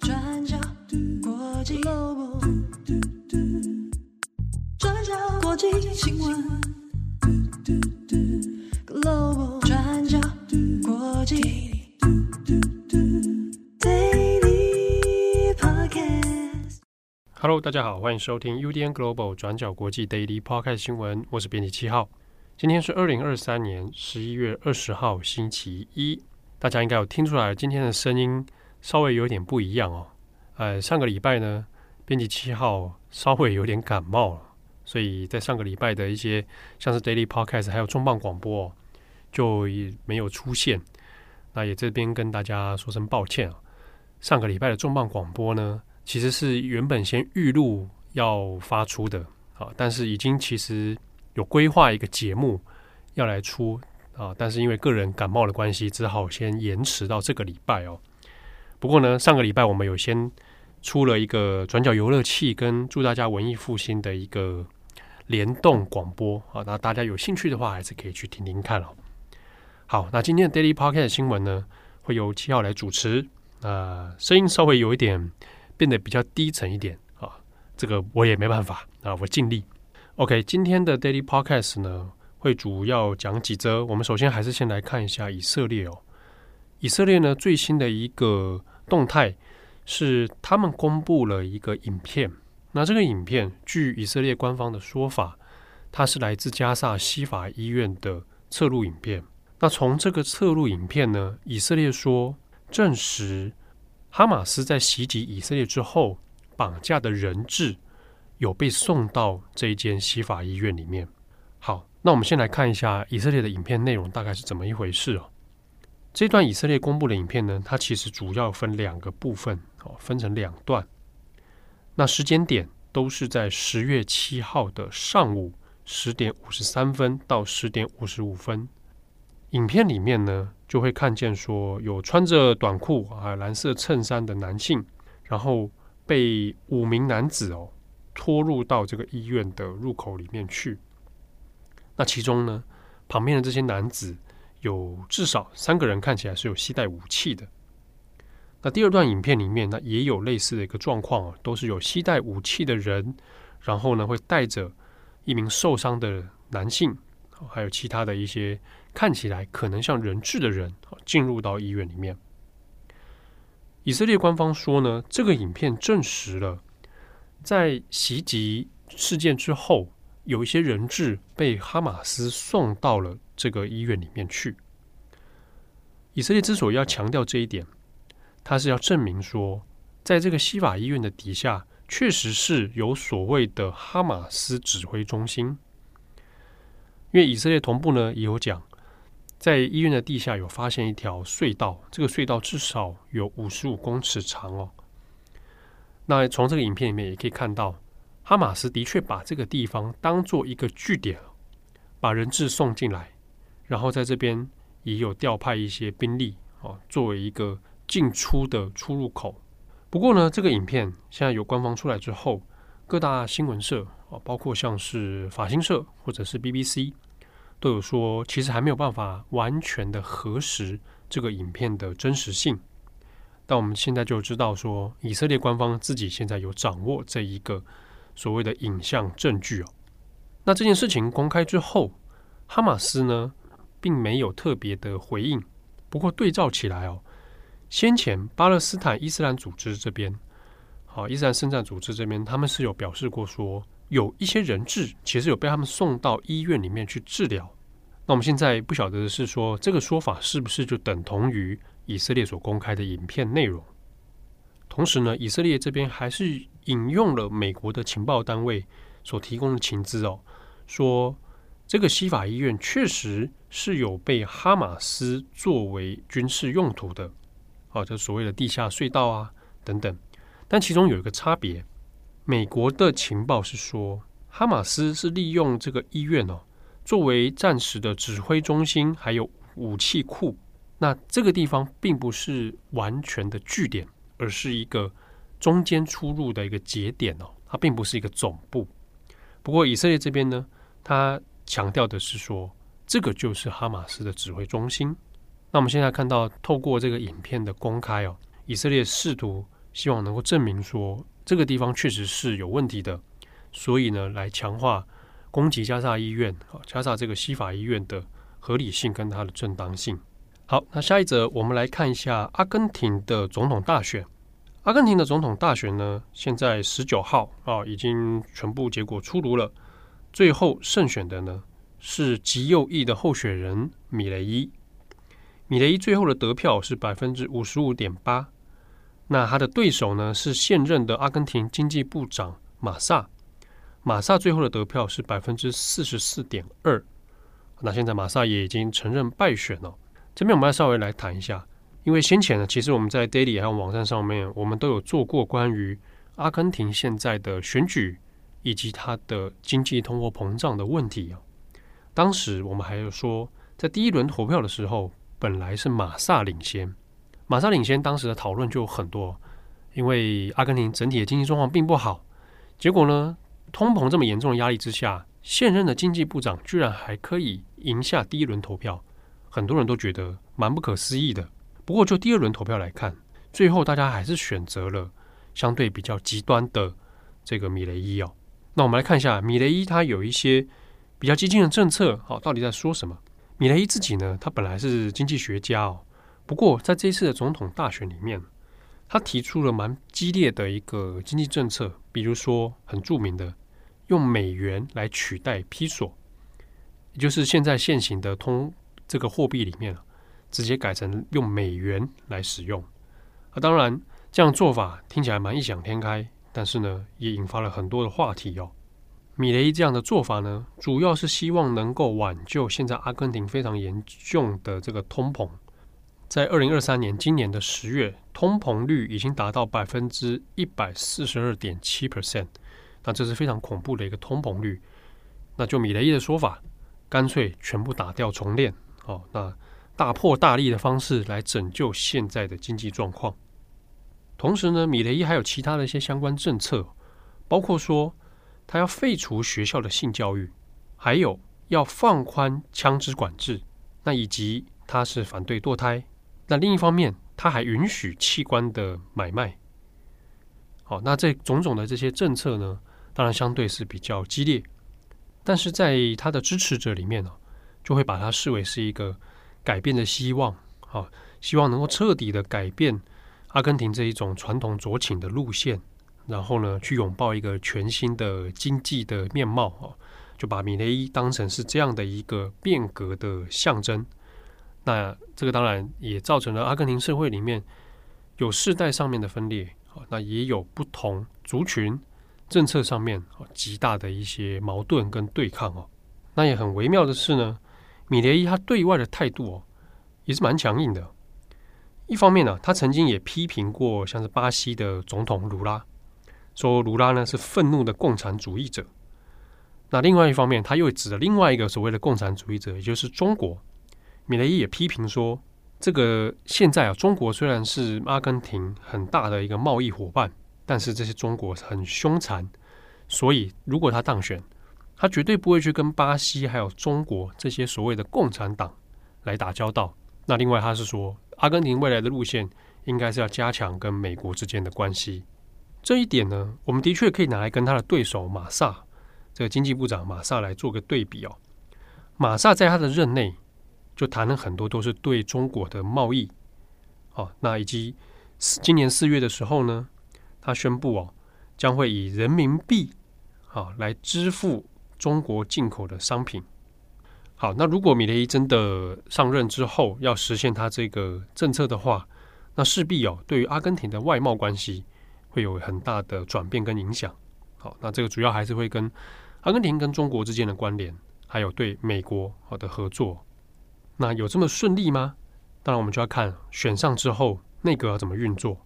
转角国际 Global，转角国际新闻 Global，转角国际 Daily Podcast。Hello，大家好，欢迎收听 UDN Global 转角国际 Daily Podcast 新闻，我是编辑七号。今天是二零二三年十一月二十号，星期一。大家应该有听出来，今天的声音稍微有点不一样哦。呃，上个礼拜呢，编辑七号稍微有点感冒了，所以在上个礼拜的一些像是 Daily Podcast 还有重磅广播哦，就没有出现。那也这边跟大家说声抱歉啊。上个礼拜的重磅广播呢，其实是原本先预录要发出的啊，但是已经其实有规划一个节目要来出。啊，但是因为个人感冒的关系，只好先延迟到这个礼拜哦。不过呢，上个礼拜我们有先出了一个转角游乐器跟祝大家文艺复兴的一个联动广播啊，那大家有兴趣的话，还是可以去听听看哦。好，那今天的 Daily Podcast 新闻呢，会由七号来主持，啊，声音稍微有一点变得比较低沉一点啊，这个我也没办法啊，我尽力。OK，今天的 Daily Podcast 呢，会主要讲几则，我们首先还是先来看一下以色列哦。以色列呢，最新的一个动态是他们公布了一个影片。那这个影片据以色列官方的说法，它是来自加萨西法医院的侧录影片。那从这个侧录影片呢，以色列说证实哈马斯在袭击以色列之后绑架的人质有被送到这一间西法医院里面。好。那我们先来看一下以色列的影片内容大概是怎么一回事哦。这段以色列公布的影片呢，它其实主要分两个部分哦，分成两段。那时间点都是在十月七号的上午十点五十三分到十点五十五分。影片里面呢，就会看见说有穿着短裤啊、蓝色衬衫的男性，然后被五名男子哦拖入到这个医院的入口里面去。那其中呢，旁边的这些男子有至少三个人看起来是有携带武器的。那第二段影片里面呢，也有类似的一个状况啊，都是有携带武器的人，然后呢会带着一名受伤的男性，还有其他的一些看起来可能像人质的人进入到医院里面。以色列官方说呢，这个影片证实了在袭击事件之后。有一些人质被哈马斯送到了这个医院里面去。以色列之所以要强调这一点，他是要证明说，在这个西法医院的底下，确实是有所谓的哈马斯指挥中心。因为以色列同步呢也有讲，在医院的地下有发现一条隧道，这个隧道至少有五十五公尺长哦。那从这个影片里面也可以看到。哈马斯的确把这个地方当做一个据点，把人质送进来，然后在这边也有调派一些兵力啊，作为一个进出的出入口。不过呢，这个影片现在有官方出来之后，各大新闻社啊，包括像是法新社或者是 BBC，都有说，其实还没有办法完全的核实这个影片的真实性。但我们现在就知道说，以色列官方自己现在有掌握这一个。所谓的影像证据哦，那这件事情公开之后，哈马斯呢并没有特别的回应。不过对照起来哦，先前巴勒斯坦伊斯兰组织这边，好，伊斯兰圣战组织这边，他们是有表示过说，有一些人质其实有被他们送到医院里面去治疗。那我们现在不晓得的是说，这个说法是不是就等同于以色列所公开的影片内容？同时呢，以色列这边还是引用了美国的情报单位所提供的情资哦，说这个西法医院确实是有被哈马斯作为军事用途的，啊，这所谓的地下隧道啊等等。但其中有一个差别，美国的情报是说，哈马斯是利用这个医院哦，作为暂时的指挥中心，还有武器库。那这个地方并不是完全的据点。而是一个中间出入的一个节点哦，它并不是一个总部。不过以色列这边呢，他强调的是说，这个就是哈马斯的指挥中心。那我们现在看到，透过这个影片的公开哦，以色列试图希望能够证明说这个地方确实是有问题的，所以呢，来强化攻击加沙医院啊，加沙这个西法医院的合理性跟它的正当性。好，那下一则我们来看一下阿根廷的总统大选。阿根廷的总统大选呢，现在十九号啊，已经全部结果出炉了。最后胜选的呢是极右翼的候选人米雷伊。米雷伊最后的得票是百分之五十五点八。那他的对手呢是现任的阿根廷经济部长马萨。马萨最后的得票是百分之四十四点二。那现在马萨也已经承认败选了。这边我们要稍微来谈一下，因为先前呢，其实我们在 Daily 还有网站上面，我们都有做过关于阿根廷现在的选举以及它的经济通货膨胀的问题啊。当时我们还有说，在第一轮投票的时候，本来是马萨领先，马萨领先，当时的讨论就很多，因为阿根廷整体的经济状况并不好，结果呢，通膨这么严重的压力之下，现任的经济部长居然还可以赢下第一轮投票。很多人都觉得蛮不可思议的。不过，就第二轮投票来看，最后大家还是选择了相对比较极端的这个米雷伊哦。那我们来看一下米雷伊他有一些比较激进的政策，好，到底在说什么？米雷伊自己呢，他本来是经济学家哦。不过，在这一次的总统大选里面，他提出了蛮激烈的一个经济政策，比如说很著名的用美元来取代披索，也就是现在现行的通。这个货币里面了直接改成用美元来使用啊，当然这样做法听起来蛮异想天开，但是呢，也引发了很多的话题哦。米雷伊这样的做法呢，主要是希望能够挽救现在阿根廷非常严重的这个通膨。在二零二三年今年的十月，通膨率已经达到百分之一百四十二点七 percent，那这是非常恐怖的一个通膨率。那就米雷伊的说法，干脆全部打掉重练。哦，那大破大立的方式来拯救现在的经济状况。同时呢，米雷伊还有其他的一些相关政策，包括说他要废除学校的性教育，还有要放宽枪支管制，那以及他是反对堕胎。那另一方面，他还允许器官的买卖。好，那这种种的这些政策呢，当然相对是比较激烈，但是在他的支持者里面呢。就会把它视为是一个改变的希望，啊，希望能够彻底的改变阿根廷这一种传统酌情的路线，然后呢，去拥抱一个全新的经济的面貌，啊，就把米雷伊当成是这样的一个变革的象征。那这个当然也造成了阿根廷社会里面有世代上面的分裂，啊，那也有不同族群政策上面啊极大的一些矛盾跟对抗哦。那也很微妙的是呢。米雷伊他对外的态度哦，也是蛮强硬的。一方面呢、他曾经也批评过像是巴西的总统卢拉，说卢拉呢是愤怒的共产主义者。那另外一方面，他又指了另外一个所谓的共产主义者，也就是中国。米雷伊也批评说，这个现在啊，中国虽然是阿根廷很大的一个贸易伙伴，但是这些中国很凶残，所以如果他当选。他绝对不会去跟巴西还有中国这些所谓的共产党来打交道。那另外，他是说，阿根廷未来的路线应该是要加强跟美国之间的关系。这一点呢，我们的确可以拿来跟他的对手马萨这个经济部长马萨来做个对比哦。马萨在他的任内就谈了很多都是对中国的贸易。哦，那以及今年四月的时候呢，他宣布哦，将会以人民币啊来支付。中国进口的商品。好，那如果米雷伊真的上任之后要实现他这个政策的话，那势必哦，对于阿根廷的外贸关系会有很大的转变跟影响。好，那这个主要还是会跟阿根廷跟中国之间的关联，还有对美国好的合作。那有这么顺利吗？当然，我们就要看选上之后内阁要怎么运作。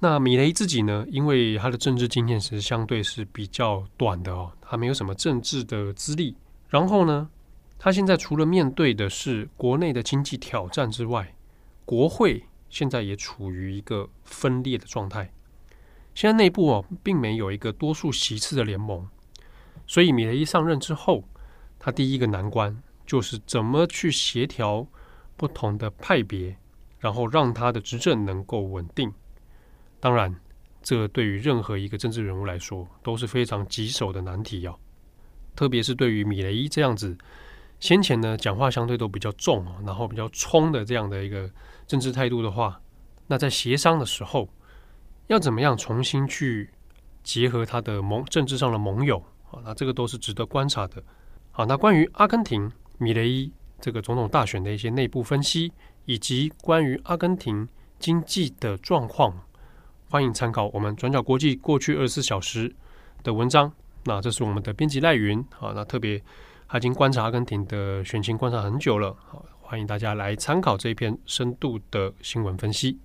那米雷自己呢？因为他的政治经验是相对是比较短的哦，他没有什么政治的资历。然后呢，他现在除了面对的是国内的经济挑战之外，国会现在也处于一个分裂的状态。现在内部哦，并没有一个多数席次的联盟，所以米雷一上任之后，他第一个难关就是怎么去协调不同的派别，然后让他的执政能够稳定。当然，这对于任何一个政治人物来说都是非常棘手的难题哦。特别是对于米雷伊这样子，先前呢讲话相对都比较重，然后比较冲的这样的一个政治态度的话，那在协商的时候，要怎么样重新去结合他的盟政治上的盟友啊？那这个都是值得观察的。好，那关于阿根廷米雷伊这个总统大选的一些内部分析，以及关于阿根廷经济的状况。欢迎参考我们转角国际过去二十四小时的文章。那这是我们的编辑赖云啊，那特别他已经观察阿根廷的选情观察很久了，好，欢迎大家来参考这一篇深度的新闻分析。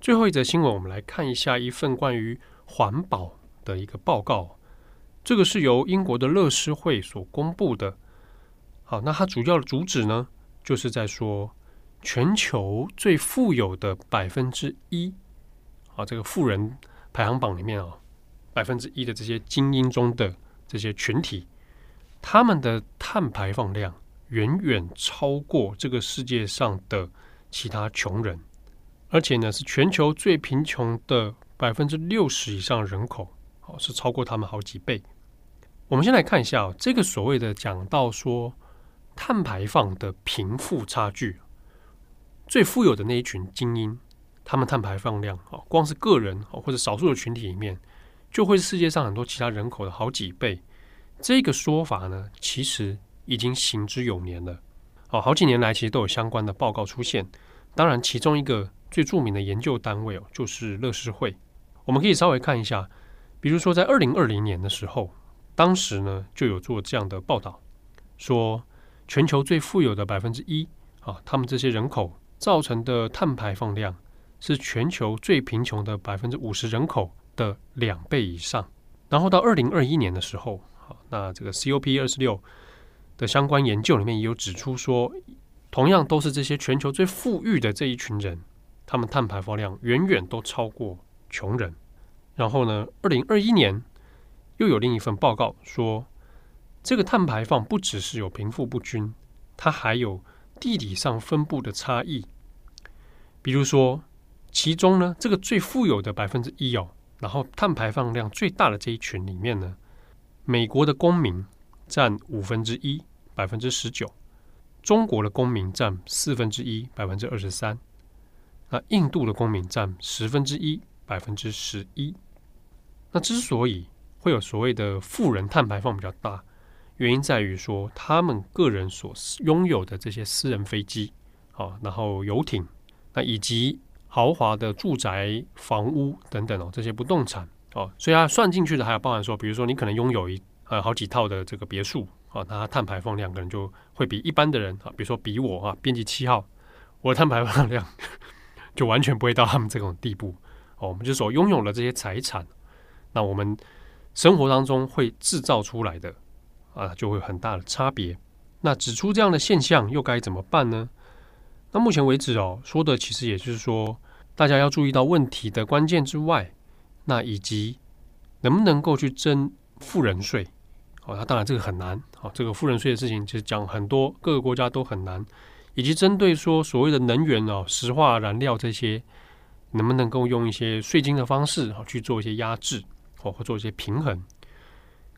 最后一则新闻，我们来看一下一份关于环保的一个报告。这个是由英国的乐施会所公布的。好，那它主要的主旨呢，就是在说全球最富有的百分之一。啊，这个富人排行榜里面啊，百分之一的这些精英中的这些群体，他们的碳排放量远远超过这个世界上的其他穷人，而且呢，是全球最贫穷的百分之六十以上人口，哦，是超过他们好几倍。我们先来看一下哦这个所谓的讲到说碳排放的贫富差距，最富有的那一群精英。他们碳排放量啊，光是个人或者少数的群体里面，就会是世界上很多其他人口的好几倍。这个说法呢，其实已经行之有年了。哦，好几年来其实都有相关的报告出现。当然，其中一个最著名的研究单位哦，就是乐施会。我们可以稍微看一下，比如说在二零二零年的时候，当时呢就有做这样的报道，说全球最富有的百分之一啊，他们这些人口造成的碳排放量。是全球最贫穷的百分之五十人口的两倍以上。然后到二零二一年的时候，好，那这个 COP 二十六的相关研究里面也有指出说，同样都是这些全球最富裕的这一群人，他们碳排放量远远都超过穷人。然后呢，二零二一年又有另一份报告说，这个碳排放不只是有贫富不均，它还有地理上分布的差异，比如说。其中呢，这个最富有的百分之一哦，然后碳排放量最大的这一群里面呢，美国的公民占五分之一，百分之十九；中国的公民占四分之一，百分之二十三；那印度的公民占十分之一，百分之十一。那之所以会有所谓的富人碳排放比较大，原因在于说他们个人所拥有的这些私人飞机，啊，然后游艇，那以及豪华的住宅、房屋等等哦，这些不动产哦，所以它算进去的还有包含说，比如说你可能拥有一呃好几套的这个别墅啊，那它碳排放量可能就会比一般的人啊，比如说比我啊，编辑七号，我的碳排放量 就完全不会到他们这种地步哦。我们就所拥有的这些财产，那我们生活当中会制造出来的啊，就会有很大的差别。那指出这样的现象又该怎么办呢？那目前为止哦，说的其实也就是说，大家要注意到问题的关键之外，那以及能不能够去征富人税哦，那当然这个很难哦，这个富人税的事情其实讲很多各个国家都很难，以及针对说所谓的能源哦，石化燃料这些，能不能够用一些税金的方式啊去做一些压制哦，或做一些平衡？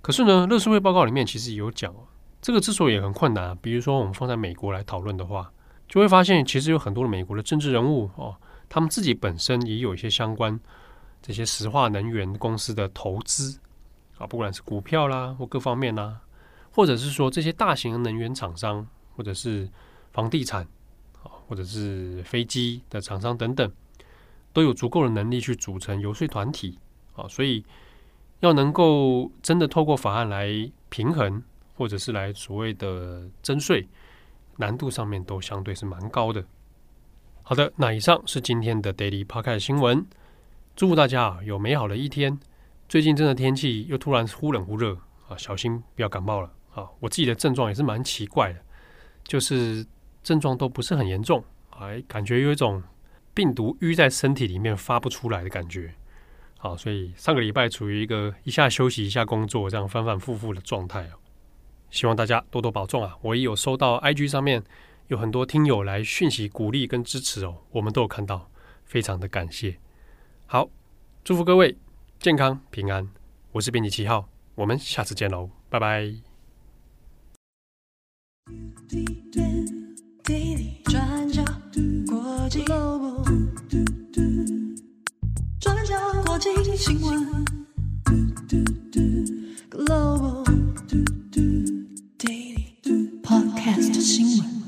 可是呢，乐视会报告里面其实也有讲，这个之所以很困难，比如说我们放在美国来讨论的话。就会发现，其实有很多的美国的政治人物哦，他们自己本身也有一些相关这些石化能源公司的投资啊，不管是股票啦或各方面啦，或者是说这些大型能源厂商，或者是房地产啊，或者是飞机的厂商等等，都有足够的能力去组成游说团体啊，所以要能够真的透过法案来平衡，或者是来所谓的征税。难度上面都相对是蛮高的。好的，那以上是今天的 Daily Podcast 新闻。祝福大家啊有美好的一天。最近真的天气又突然忽冷忽热啊，小心不要感冒了啊！我自己的症状也是蛮奇怪的，就是症状都不是很严重，还感觉有一种病毒淤在身体里面发不出来的感觉。好，所以上个礼拜处于一个一下休息一下工作这样反反复复的状态。希望大家多多保重啊！我也有收到 IG 上面有很多听友来讯息鼓励跟支持哦，我们都有看到，非常的感谢。好，祝福各位健康平安，我是编辑七号，我们下次见喽，拜拜。转角国际新闻。亲吻